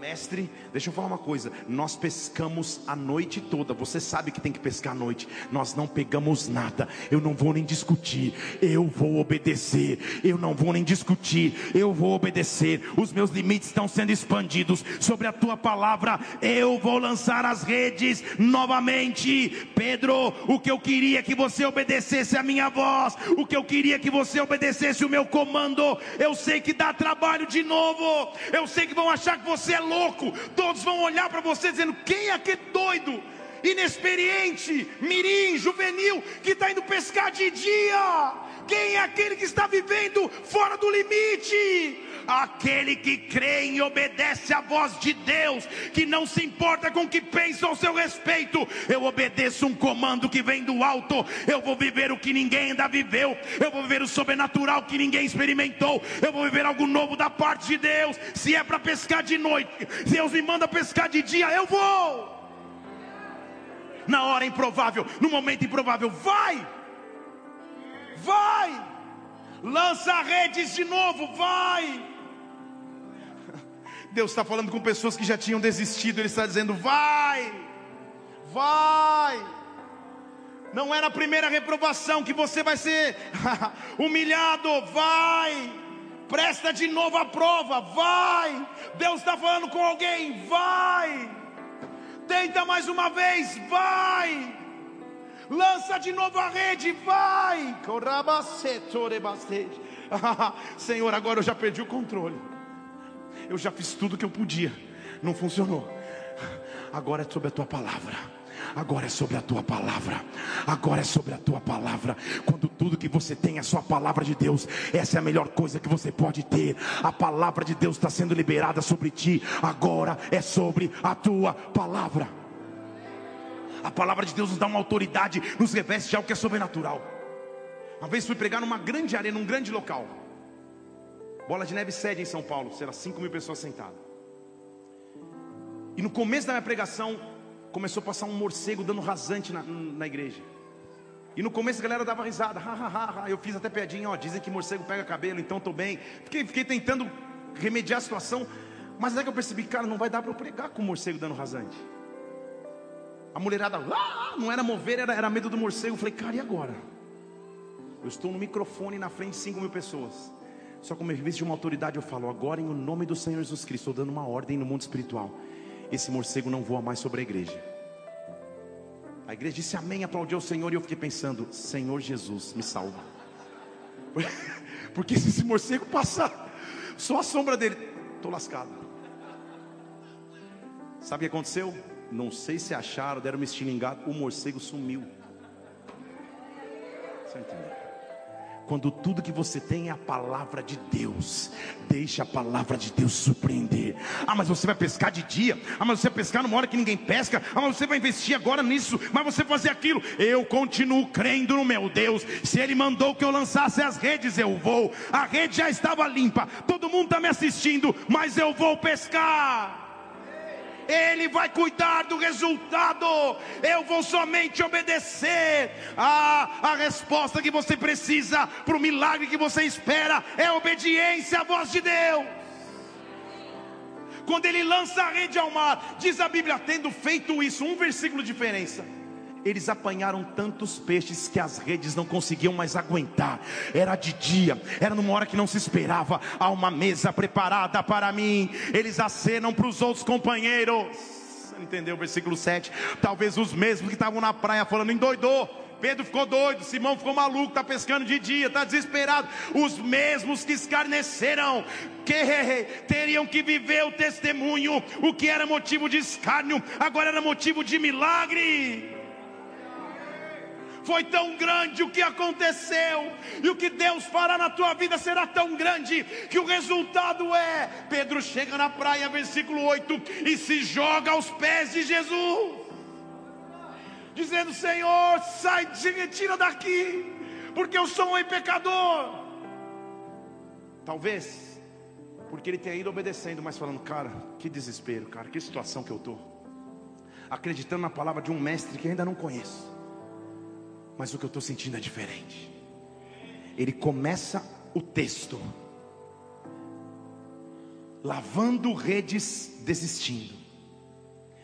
mestre, deixa eu falar uma coisa: nós pescamos a noite toda. Você sabe que tem que pescar à noite. Nós não pegamos nada. Eu não vou nem discutir. Eu vou obedecer. Eu não vou nem discutir. Eu vou obedecer. Os meus limites estão sendo expandidos sobre a tua palavra. Eu vou lançar as redes novamente. Pedro, o que eu queria que você obedecesse a minha voz. O que eu queria que você obedecesse o meu comando. Eu sei que dá trabalho de novo. Eu sei que vão achar que você é louco, todos vão olhar para você dizendo: quem é aquele doido, inexperiente, mirim, juvenil, que está indo pescar de dia? Quem é aquele que está vivendo fora do limite? Aquele que crê e obedece à voz de Deus, que não se importa com o que pensam ao seu respeito. Eu obedeço um comando que vem do alto. Eu vou viver o que ninguém ainda viveu. Eu vou viver o sobrenatural que ninguém experimentou. Eu vou viver algo novo da parte de Deus. Se é para pescar de noite, Deus me manda pescar de dia, eu vou. Na hora improvável, no momento improvável, vai vai, lança redes de novo, vai. Deus está falando com pessoas que já tinham desistido, Ele está dizendo: vai, vai. Não é na primeira reprovação que você vai ser [LAUGHS] humilhado, vai. Presta de novo a prova, vai. Deus está falando com alguém, vai. Tenta mais uma vez, vai lança de novo a rede, vai. [LAUGHS] Senhor, agora eu já perdi o controle. Eu já fiz tudo que eu podia, não funcionou. Agora é sobre a tua palavra. Agora é sobre a tua palavra. Agora é sobre a tua palavra. Quando tudo que você tem é a sua palavra de Deus, essa é a melhor coisa que você pode ter. A palavra de Deus está sendo liberada sobre ti. Agora é sobre a tua palavra. A palavra de Deus nos dá uma autoridade, nos reveste de algo que é sobrenatural. Uma vez fui pregar numa grande arena, num grande local. Bola de neve sede em São Paulo, será 5 mil pessoas sentadas. E no começo da minha pregação, começou a passar um morcego dando rasante na, na igreja. E no começo a galera dava risada, ha, ha, ha, eu fiz até piadinha, ó, dizem que morcego pega cabelo, então estou bem. Fiquei, fiquei tentando remediar a situação, mas é que eu percebi, cara, não vai dar para eu pregar com o morcego dando rasante. A mulherada, ah, não era mover, era, era medo do morcego. Eu falei, cara, e agora? Eu estou no microfone na frente de 5 mil pessoas. Só como eu de uma autoridade, eu falo, agora em nome do Senhor Jesus Cristo, estou dando uma ordem no mundo espiritual. Esse morcego não voa mais sobre a igreja. A igreja disse amém, aplaudiu o Senhor, e eu fiquei pensando, Senhor Jesus, me salva. [LAUGHS] Porque se esse morcego passar, só a sombra dele, estou lascado. Sabe o que aconteceu? Não sei se acharam, deram uma estilingada, o morcego sumiu. Você entendeu? Quando tudo que você tem é a palavra de Deus, deixa a palavra de Deus surpreender. Ah, mas você vai pescar de dia. Ah, mas você vai pescar numa hora que ninguém pesca. Ah, mas você vai investir agora nisso. Mas você fazer aquilo. Eu continuo crendo no meu Deus. Se Ele mandou que eu lançasse as redes, eu vou. A rede já estava limpa. Todo mundo está me assistindo, mas eu vou pescar. Ele vai cuidar do resultado. Eu vou somente obedecer. Ah, a resposta que você precisa para o milagre que você espera é obediência à voz de Deus. Quando ele lança a rede ao mar, diz a Bíblia, tendo feito isso, um versículo de diferença eles apanharam tantos peixes que as redes não conseguiam mais aguentar. Era de dia, era numa hora que não se esperava. Há uma mesa preparada para mim. Eles acenam para os outros companheiros. Entendeu o versículo 7? Talvez os mesmos que estavam na praia falando, endoidou. Pedro ficou doido, Simão ficou maluco, está pescando de dia, está desesperado. Os mesmos que escarneceram, que teriam que viver o testemunho, o que era motivo de escárnio, agora era motivo de milagre foi tão grande o que aconteceu, e o que Deus fará na tua vida será tão grande, que o resultado é: Pedro chega na praia, versículo 8, e se joga aos pés de Jesus, dizendo: Senhor, sai, se retira daqui, porque eu sou um pecador. Talvez, porque ele tenha ido obedecendo, mas falando, cara, que desespero, cara, que situação que eu estou. Acreditando na palavra de um mestre que ainda não conheço. Mas o que eu estou sentindo é diferente. Ele começa o texto, lavando redes, desistindo.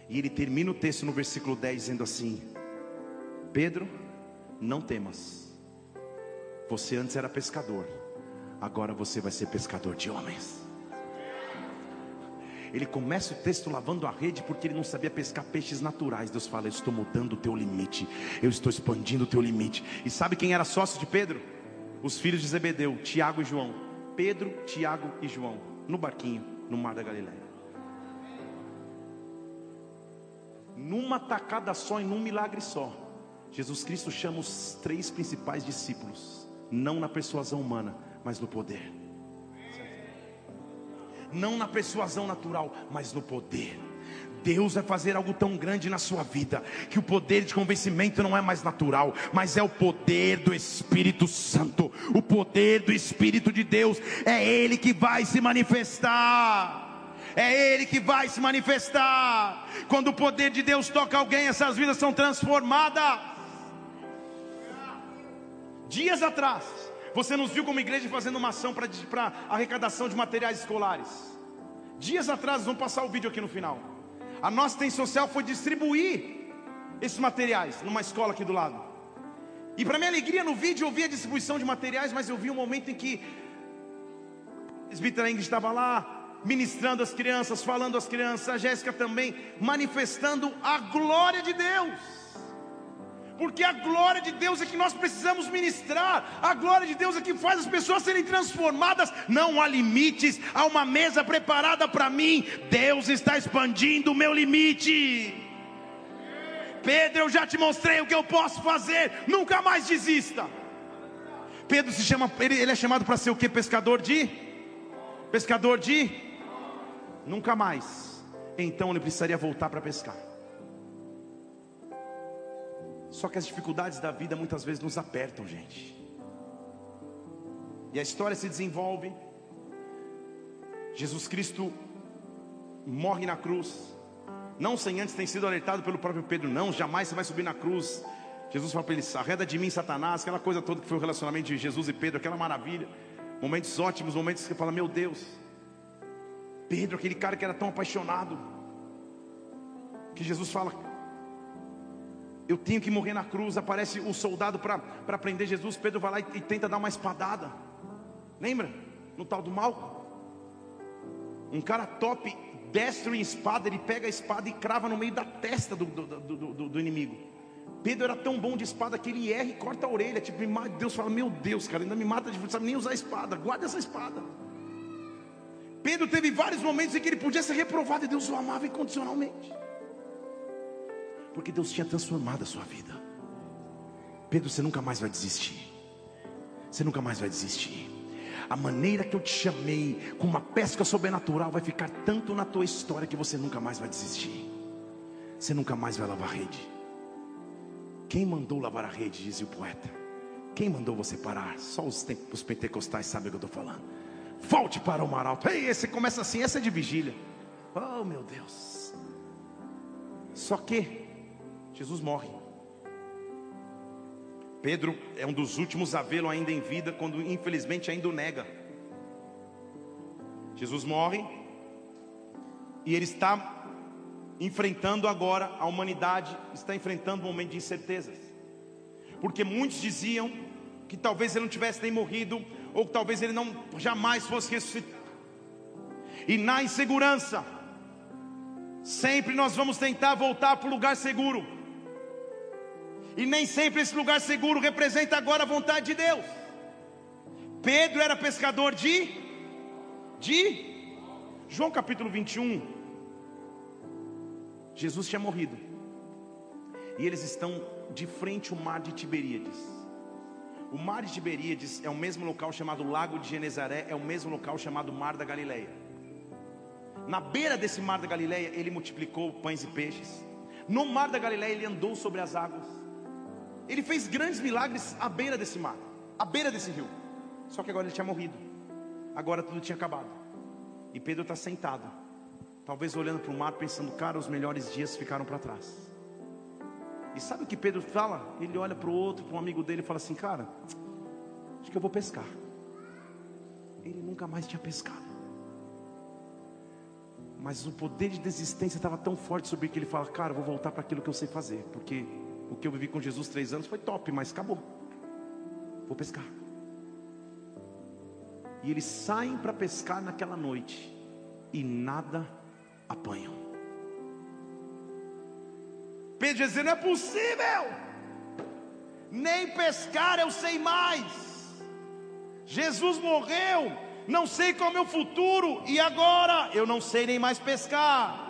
E ele termina o texto no versículo 10 dizendo assim: Pedro, não temas. Você antes era pescador, agora você vai ser pescador de homens. Ele começa o texto lavando a rede porque ele não sabia pescar peixes naturais. Deus fala: Eu estou mudando o teu limite, eu estou expandindo o teu limite. E sabe quem era sócio de Pedro? Os filhos de Zebedeu, Tiago e João. Pedro, Tiago e João, no barquinho, no mar da Galileia. Numa tacada só e num milagre só, Jesus Cristo chama os três principais discípulos, não na persuasão humana, mas no poder não na persuasão natural, mas no poder. Deus vai fazer algo tão grande na sua vida, que o poder de convencimento não é mais natural, mas é o poder do Espírito Santo, o poder do Espírito de Deus, é Ele que vai se manifestar. É Ele que vai se manifestar. Quando o poder de Deus toca alguém, essas vidas são transformadas. Dias atrás, você nos viu como igreja fazendo uma ação para arrecadação de materiais escolares. Dias atrás, vamos passar o vídeo aqui no final. A nossa intenção social foi distribuir esses materiais numa escola aqui do lado. E para minha alegria no vídeo eu vi a distribuição de materiais, mas eu vi um momento em que presbítera Ingrid estava lá, ministrando as crianças, falando às crianças, a Jéssica também, manifestando a glória de Deus porque a glória de Deus é que nós precisamos ministrar, a glória de Deus é que faz as pessoas serem transformadas. Não há limites, há uma mesa preparada para mim. Deus está expandindo o meu limite. Pedro, eu já te mostrei o que eu posso fazer, nunca mais desista. Pedro se chama, ele, ele é chamado para ser o que? Pescador de? Pescador de? Nunca mais. Então ele precisaria voltar para pescar. Só que as dificuldades da vida muitas vezes nos apertam, gente. E a história se desenvolve. Jesus Cristo morre na cruz. Não sem antes ter sido alertado pelo próprio Pedro, não, jamais você vai subir na cruz. Jesus fala para ele: arreda de mim, Satanás, aquela coisa toda que foi o relacionamento de Jesus e Pedro, aquela maravilha. Momentos ótimos, momentos que você fala: Meu Deus, Pedro, aquele cara que era tão apaixonado, que Jesus fala: eu tenho que morrer na cruz. Aparece o soldado para prender Jesus. Pedro vai lá e, e, tenta dar uma espadada. Lembra? No tal do mal. Um cara top, destro em espada. Ele pega a espada e crava no meio da testa do, do, do, do inimigo. Pedro era tão bom de espada que ele erra e corta a orelha. Tipo, Deus fala: Meu Deus, cara, ainda me mata de não sabe nem usar a espada. Guarda essa espada. Pedro teve vários momentos em que ele podia ser reprovado e Deus o amava incondicionalmente. Porque Deus tinha transformado a sua vida. Pedro, você nunca mais vai desistir. Você nunca mais vai desistir. A maneira que eu te chamei, com uma pesca sobrenatural, vai ficar tanto na tua história que você nunca mais vai desistir. Você nunca mais vai lavar a rede. Quem mandou lavar a rede, dizia o poeta. Quem mandou você parar? Só os, os pentecostais sabem o que eu estou falando. Volte para o mar alto. Ei, esse começa assim, essa é de vigília. Oh meu Deus. Só que Jesus morre. Pedro é um dos últimos a vê-lo ainda em vida, quando infelizmente ainda o nega. Jesus morre e ele está enfrentando agora, a humanidade está enfrentando um momento de incertezas, porque muitos diziam que talvez ele não tivesse nem morrido, ou que talvez ele não jamais fosse ressuscitado, e na insegurança, sempre nós vamos tentar voltar para o lugar seguro. E nem sempre esse lugar seguro representa agora a vontade de Deus. Pedro era pescador de de João capítulo 21. Jesus tinha morrido. E eles estão de frente ao mar de Tiberíades. O mar de Tiberíades é o mesmo local chamado Lago de Genezaré, é o mesmo local chamado Mar da Galileia. Na beira desse mar da Galileia, ele multiplicou pães e peixes. No mar da Galileia, ele andou sobre as águas. Ele fez grandes milagres à beira desse mar, à beira desse rio. Só que agora ele tinha morrido. Agora tudo tinha acabado. E Pedro está sentado, talvez olhando para o mar, pensando: cara, os melhores dias ficaram para trás. E sabe o que Pedro fala? Ele olha para o outro, para um amigo dele e fala assim: Cara, acho que eu vou pescar. Ele nunca mais tinha pescado. Mas o poder de desistência estava tão forte sobre ele que ele fala: Cara, eu vou voltar para aquilo que eu sei fazer. Porque o que eu vivi com Jesus três anos foi top, mas acabou. Vou pescar. E eles saem para pescar naquela noite e nada apanham. Pedro diz: não é possível, nem pescar eu sei mais. Jesus morreu, não sei qual é o meu futuro, e agora eu não sei nem mais pescar.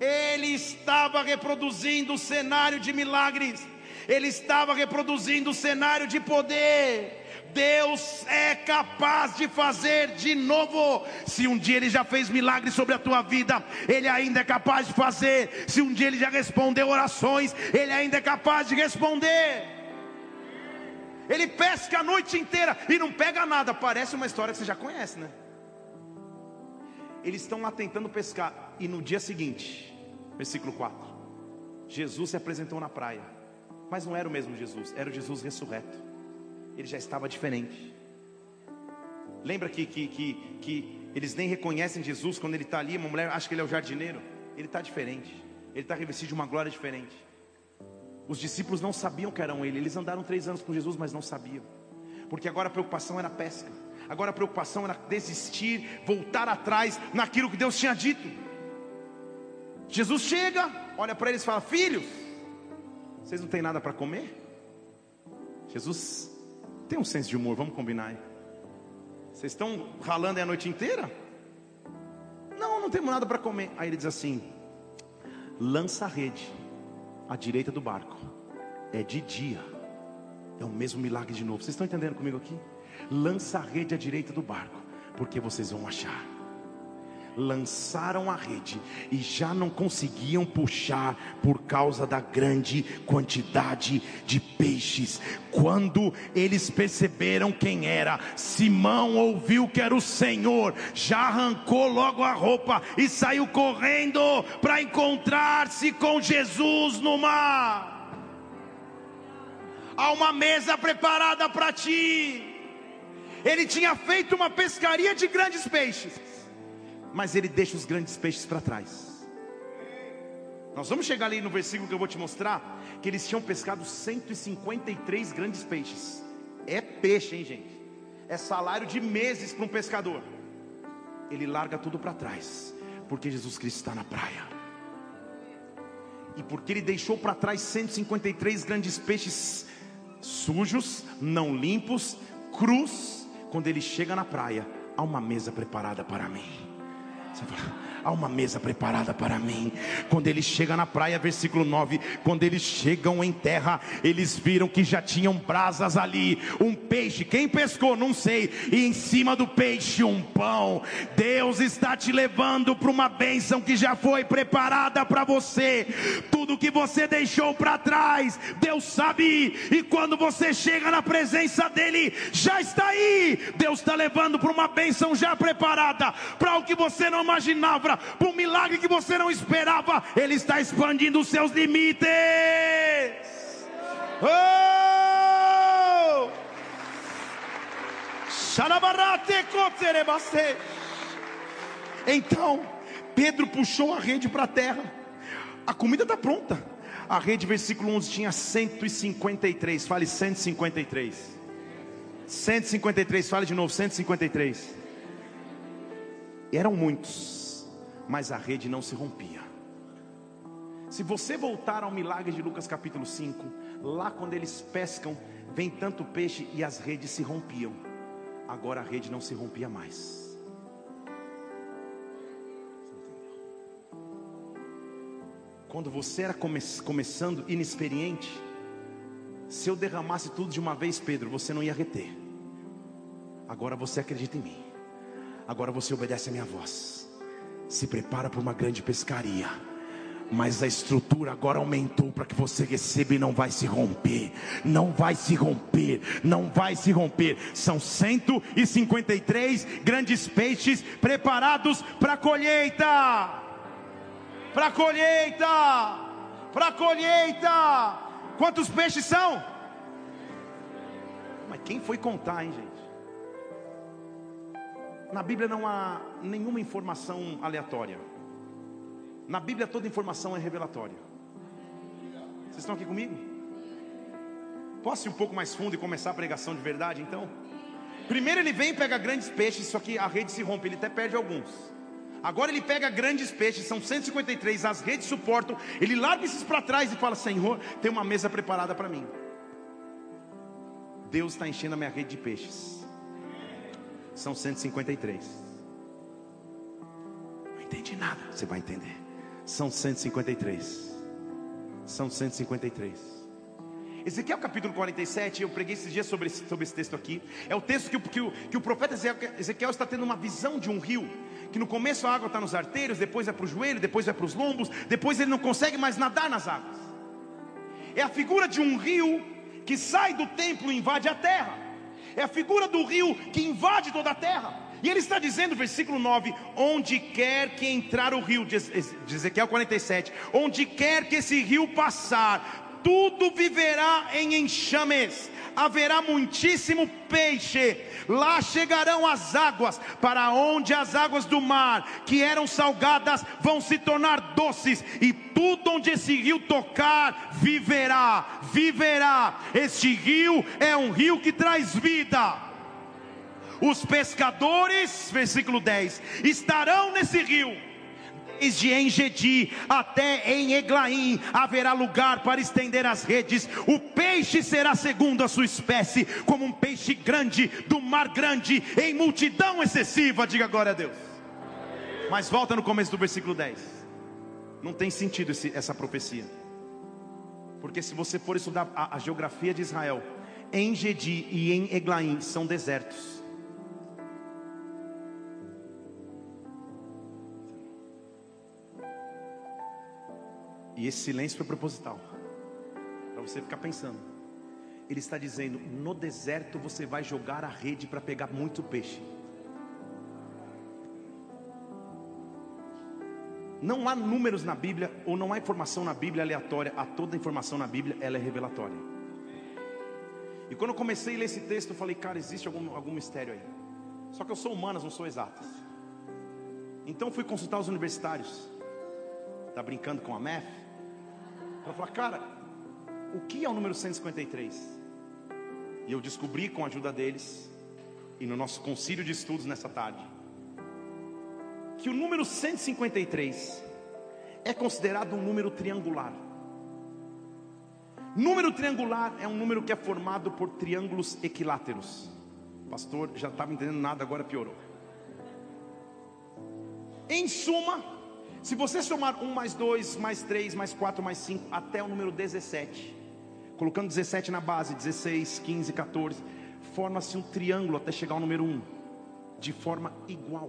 Ele estava reproduzindo o cenário de milagres, ele estava reproduzindo o cenário de poder. Deus é capaz de fazer de novo. Se um dia Ele já fez milagres sobre a tua vida, Ele ainda é capaz de fazer. Se um dia Ele já respondeu orações, Ele ainda é capaz de responder. Ele pesca a noite inteira e não pega nada. Parece uma história que você já conhece, né? Eles estão lá tentando pescar. E no dia seguinte, versículo 4: Jesus se apresentou na praia. Mas não era o mesmo Jesus, era o Jesus ressurreto ele já estava diferente. Lembra que, que, que, que eles nem reconhecem Jesus quando ele está ali, uma mulher acha que ele é o jardineiro. Ele está diferente, ele está revestido de uma glória diferente. Os discípulos não sabiam que eram ele, eles andaram três anos com Jesus, mas não sabiam, porque agora a preocupação era pesca, agora a preocupação era desistir, voltar atrás naquilo que Deus tinha dito. Jesus chega, olha para eles e fala: Filhos, vocês não têm nada para comer? Jesus tem um senso de humor, vamos combinar aí. Vocês estão ralando aí a noite inteira? Não, não temos nada para comer. Aí ele diz assim: lança a rede à direita do barco. É de dia. É o mesmo milagre de novo. Vocês estão entendendo comigo aqui? Lança a rede à direita do barco, porque vocês vão achar lançaram a rede e já não conseguiam puxar por causa da grande quantidade de peixes. Quando eles perceberam quem era, Simão ouviu que era o Senhor, já arrancou logo a roupa e saiu correndo para encontrar-se com Jesus no mar. Há uma mesa preparada para ti. Ele tinha feito uma pescaria de grandes peixes mas ele deixa os grandes peixes para trás. Nós vamos chegar ali no versículo que eu vou te mostrar, que eles tinham pescado 153 grandes peixes. É peixe, hein, gente? É salário de meses para um pescador. Ele larga tudo para trás, porque Jesus Cristo está na praia. E porque ele deixou para trás 153 grandes peixes sujos, não limpos, cruz, quando ele chega na praia, há uma mesa preparada para mim. Você fala, há uma mesa preparada para mim. Quando ele chega na praia, versículo 9: quando eles chegam em terra, eles viram que já tinham brasas ali, um peixe. Quem pescou? Não sei. E em cima do peixe, um pão. Deus está te levando para uma bênção que já foi preparada para você. Tudo que você deixou para trás, Deus sabe. E quando você chega na presença dEle, já está aí. Deus está levando para uma bênção já preparada, para o que você não imaginava, para um milagre que você não esperava, Ele está expandindo os seus limites. Oh! Então, Pedro puxou a rede para a terra. A comida está pronta. A rede, versículo 11, tinha 153. Fale 153. 153, fale de novo, 153. Eram muitos, mas a rede não se rompia. Se você voltar ao milagre de Lucas capítulo 5, lá quando eles pescam, vem tanto peixe e as redes se rompiam. Agora a rede não se rompia mais. quando você era come começando inexperiente, se eu derramasse tudo de uma vez, Pedro, você não ia reter. Agora você acredita em mim. Agora você obedece a minha voz. Se prepara para uma grande pescaria mas a estrutura agora aumentou para que você receba e não vai se romper, não vai se romper, não vai se romper. São 153 grandes peixes preparados para a colheita. Para a colheita, para a colheita. Quantos peixes são? Mas quem foi contar, hein, gente? Na Bíblia não há nenhuma informação aleatória. Na Bíblia toda informação é revelatória. Vocês estão aqui comigo? Posso ir um pouco mais fundo e começar a pregação de verdade então? Primeiro ele vem e pega grandes peixes, só que a rede se rompe, ele até perde alguns. Agora ele pega grandes peixes, são 153, as redes suportam, ele larga esses para trás e fala: Senhor, tem uma mesa preparada para mim. Deus está enchendo a minha rede de peixes. São 153. Não entendi nada, você vai entender. São 153. São 153. Ezequiel capítulo 47, eu preguei esses dias sobre esse, sobre esse texto aqui. É o texto que, que, que o profeta Ezequiel está tendo uma visão de um rio. Que no começo a água está nos arteiros, depois é para o joelho, depois é para os lombos, depois ele não consegue mais nadar nas águas. É a figura de um rio que sai do templo e invade a terra. É a figura do rio que invade toda a terra. E ele está dizendo, versículo 9: onde quer que entrar o rio, de Ezequiel 47, onde quer que esse rio passar, tudo viverá em enxames, haverá muitíssimo peixe, lá chegarão as águas, para onde as águas do mar, que eram salgadas, vão se tornar doces, e tudo onde esse rio tocar, viverá, viverá. Este rio é um rio que traz vida. Os pescadores, versículo 10, estarão nesse rio. Desde Engedi até em Eglaim haverá lugar para estender as redes. O peixe será segundo a sua espécie, como um peixe grande do mar grande, em multidão excessiva. Diga glória a Deus. Mas volta no começo do versículo 10. Não tem sentido esse, essa profecia. Porque se você for estudar a, a geografia de Israel, em Gedi e em Eglaim são desertos. E esse silêncio foi proposital. Para você ficar pensando. Ele está dizendo: no deserto você vai jogar a rede para pegar muito peixe. Não há números na Bíblia, ou não há informação na Bíblia aleatória, há toda informação na Bíblia, ela é revelatória. E quando eu comecei a ler esse texto, eu falei, cara, existe algum, algum mistério aí. Só que eu sou humanas, não sou exatas. Então fui consultar os universitários. Está brincando com a MEF? Ela falou, cara, o que é o número 153? E eu descobri com a ajuda deles, e no nosso concílio de estudos nessa tarde, que o número 153 é considerado um número triangular. Número triangular é um número que é formado por triângulos equiláteros. Pastor já estava entendendo nada, agora piorou. Em suma, se você somar 1 mais 2, mais 3, mais 4, mais 5, até o número 17, colocando 17 na base, 16, 15, 14, forma-se um triângulo até chegar ao número 1, de forma igual.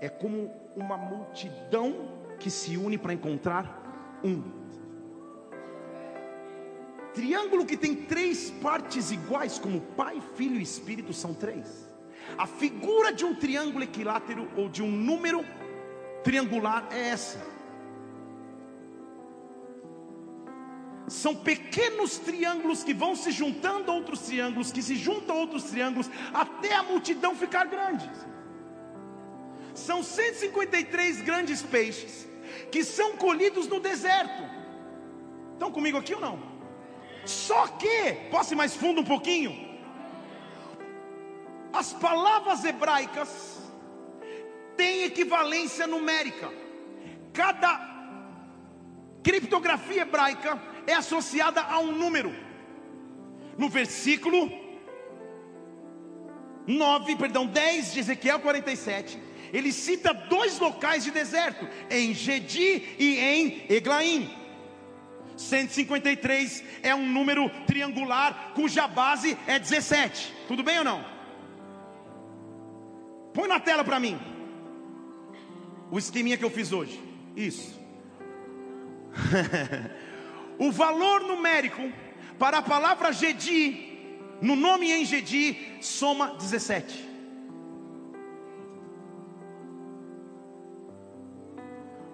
É como uma multidão que se une para encontrar um. Triângulo que tem três partes iguais, como Pai, Filho e Espírito são três. A figura de um triângulo equilátero ou de um número triangular é essa. São pequenos triângulos que vão se juntando a outros triângulos, que se juntam a outros triângulos, até a multidão ficar grande. São 153 grandes peixes que são colhidos no deserto. Estão comigo aqui ou não? Só que, posso ir mais fundo um pouquinho? As palavras hebraicas tem equivalência numérica. Cada criptografia hebraica é associada a um número. No versículo 9, perdão, 10 de Ezequiel 47, ele cita dois locais de deserto, em Gedi e em Eglaim. 153 é um número triangular cuja base é 17. Tudo bem ou não? Põe na tela para mim. O esqueminha que eu fiz hoje. Isso. [LAUGHS] o valor numérico para a palavra Gedi, no nome em Gedi, soma 17.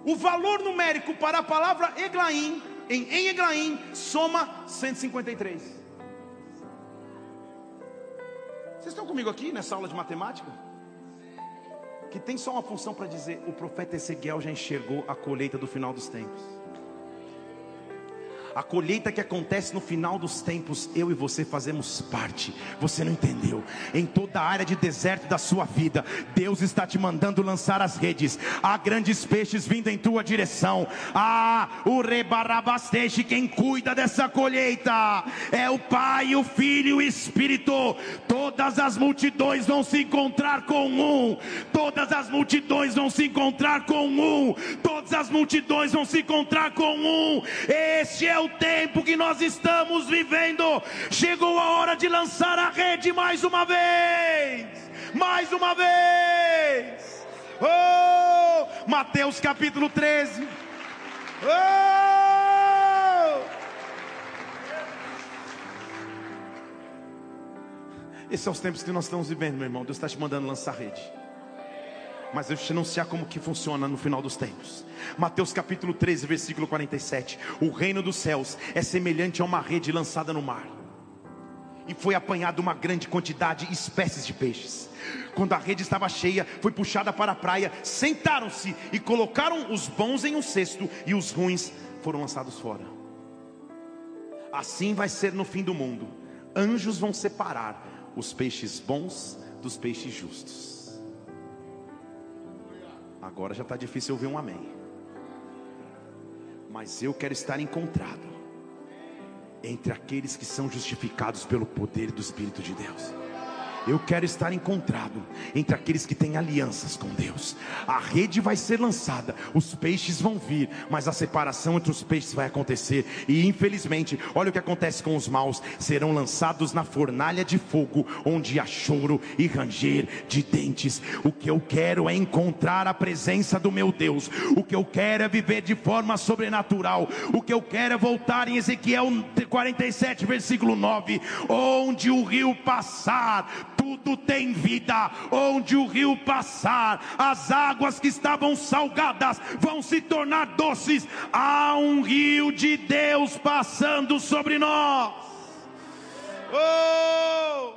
O valor numérico para a palavra Eglaim, em, em Eglaim, soma 153. Vocês estão comigo aqui nessa aula de matemática? Que tem só uma função para dizer: o profeta Ezequiel já enxergou a colheita do final dos tempos. A colheita que acontece no final dos tempos, eu e você fazemos parte. Você não entendeu? Em toda a área de deserto da sua vida, Deus está te mandando lançar as redes. Há grandes peixes vindo em tua direção. Ah, o rebarabasteixe, quem cuida dessa colheita é o Pai, o Filho e o Espírito. Todas as multidões vão se encontrar com um. Todas as multidões vão se encontrar com um. Todas as multidões vão se encontrar com um. Este é o o tempo que nós estamos vivendo. Chegou a hora de lançar a rede mais uma vez. Mais uma vez. Oh! Mateus capítulo 13. Oh! Esses são os tempos que nós estamos vivendo, meu irmão. Deus está te mandando lançar rede mas eu te anunciar como que funciona no final dos tempos. Mateus capítulo 13, versículo 47. O reino dos céus é semelhante a uma rede lançada no mar. E foi apanhada uma grande quantidade de espécies de peixes. Quando a rede estava cheia, foi puxada para a praia, sentaram-se e colocaram os bons em um cesto e os ruins foram lançados fora. Assim vai ser no fim do mundo. Anjos vão separar os peixes bons dos peixes justos. Agora já está difícil ouvir um amém. Mas eu quero estar encontrado entre aqueles que são justificados pelo poder do Espírito de Deus. Eu quero estar encontrado entre aqueles que têm alianças com Deus. A rede vai ser lançada, os peixes vão vir, mas a separação entre os peixes vai acontecer. E infelizmente, olha o que acontece com os maus: serão lançados na fornalha de fogo, onde há choro e ranger de dentes. O que eu quero é encontrar a presença do meu Deus. O que eu quero é viver de forma sobrenatural. O que eu quero é voltar em Ezequiel 47, versículo 9, onde o rio passar tudo tem vida. Onde o rio passar, as águas que estavam salgadas vão se tornar doces. Há um rio de Deus passando sobre nós. Oh!